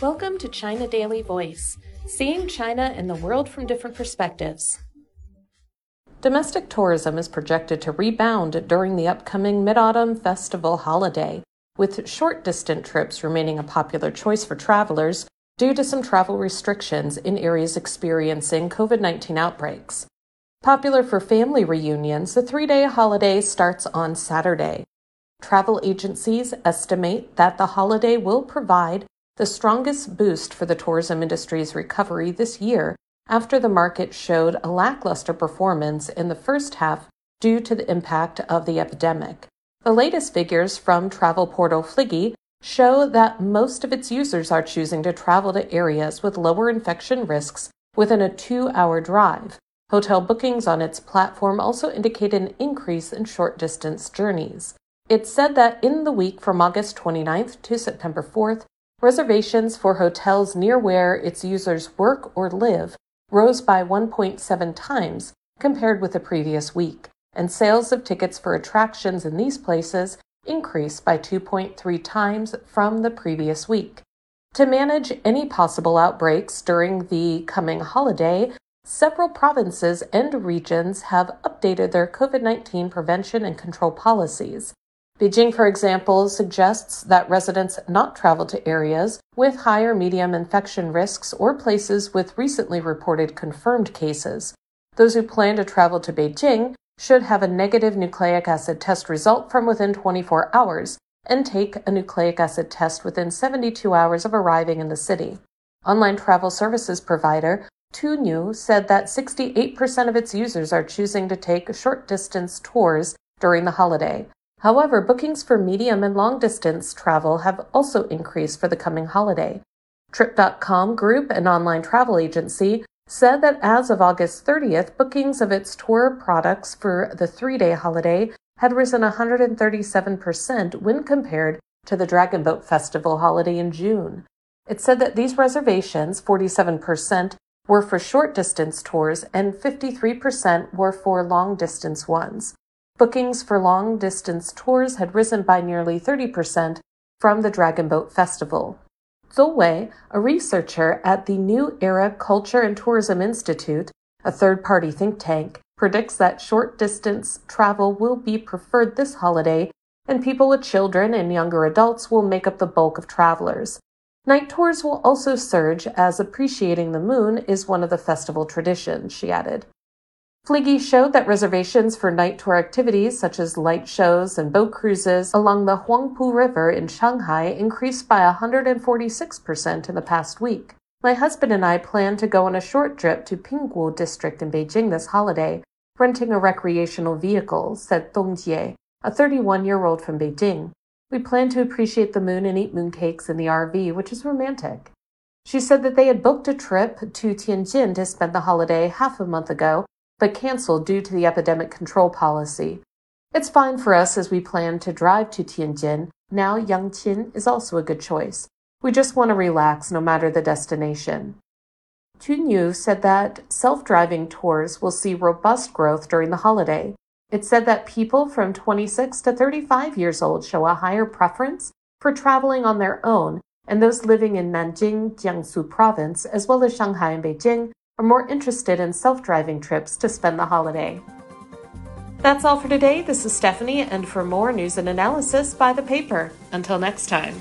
Welcome to China Daily Voice, seeing China and the world from different perspectives. Domestic tourism is projected to rebound during the upcoming Mid Autumn Festival holiday, with short distance trips remaining a popular choice for travelers due to some travel restrictions in areas experiencing COVID 19 outbreaks. Popular for family reunions, the three day holiday starts on Saturday. Travel agencies estimate that the holiday will provide the strongest boost for the tourism industry's recovery this year after the market showed a lackluster performance in the first half due to the impact of the epidemic. The latest figures from travel portal Fliggy show that most of its users are choosing to travel to areas with lower infection risks within a two hour drive. Hotel bookings on its platform also indicate an increase in short distance journeys. It said that in the week from August 29th to September 4th, reservations for hotels near where its users work or live rose by 1.7 times compared with the previous week, and sales of tickets for attractions in these places increased by 2.3 times from the previous week. To manage any possible outbreaks during the coming holiday, several provinces and regions have updated their COVID 19 prevention and control policies. Beijing, for example, suggests that residents not travel to areas with high or medium infection risks or places with recently reported confirmed cases. Those who plan to travel to Beijing should have a negative nucleic acid test result from within 24 hours and take a nucleic acid test within 72 hours of arriving in the city. Online travel services provider Tuniu said that 68% of its users are choosing to take short distance tours during the holiday. However, bookings for medium and long distance travel have also increased for the coming holiday. Trip.com Group, an online travel agency, said that as of August 30th, bookings of its tour products for the three day holiday had risen 137% when compared to the Dragon Boat Festival holiday in June. It said that these reservations, 47%, were for short distance tours and 53% were for long distance ones. Bookings for long distance tours had risen by nearly 30% from the Dragon Boat Festival. Zhou Wei, a researcher at the New Era Culture and Tourism Institute, a third party think tank, predicts that short distance travel will be preferred this holiday, and people with children and younger adults will make up the bulk of travelers. Night tours will also surge as appreciating the moon is one of the festival traditions, she added. Fliggy showed that reservations for night tour activities such as light shows and boat cruises along the Huangpu River in Shanghai increased by 146% in the past week. My husband and I plan to go on a short trip to Pinggu district in Beijing this holiday, renting a recreational vehicle, said Dong Jie, a 31 year old from Beijing. We plan to appreciate the moon and eat mooncakes in the RV, which is romantic. She said that they had booked a trip to Tianjin to spend the holiday half a month ago but canceled due to the epidemic control policy. It's fine for us as we plan to drive to Tianjin. Now Yanqing is also a good choice. We just want to relax no matter the destination. Tuniu said that self-driving tours will see robust growth during the holiday. It said that people from 26 to 35 years old show a higher preference for traveling on their own, and those living in Nanjing, Jiangsu province, as well as Shanghai and Beijing, are more interested in self driving trips to spend the holiday. That's all for today. This is Stephanie, and for more news and analysis, buy the paper. Until next time.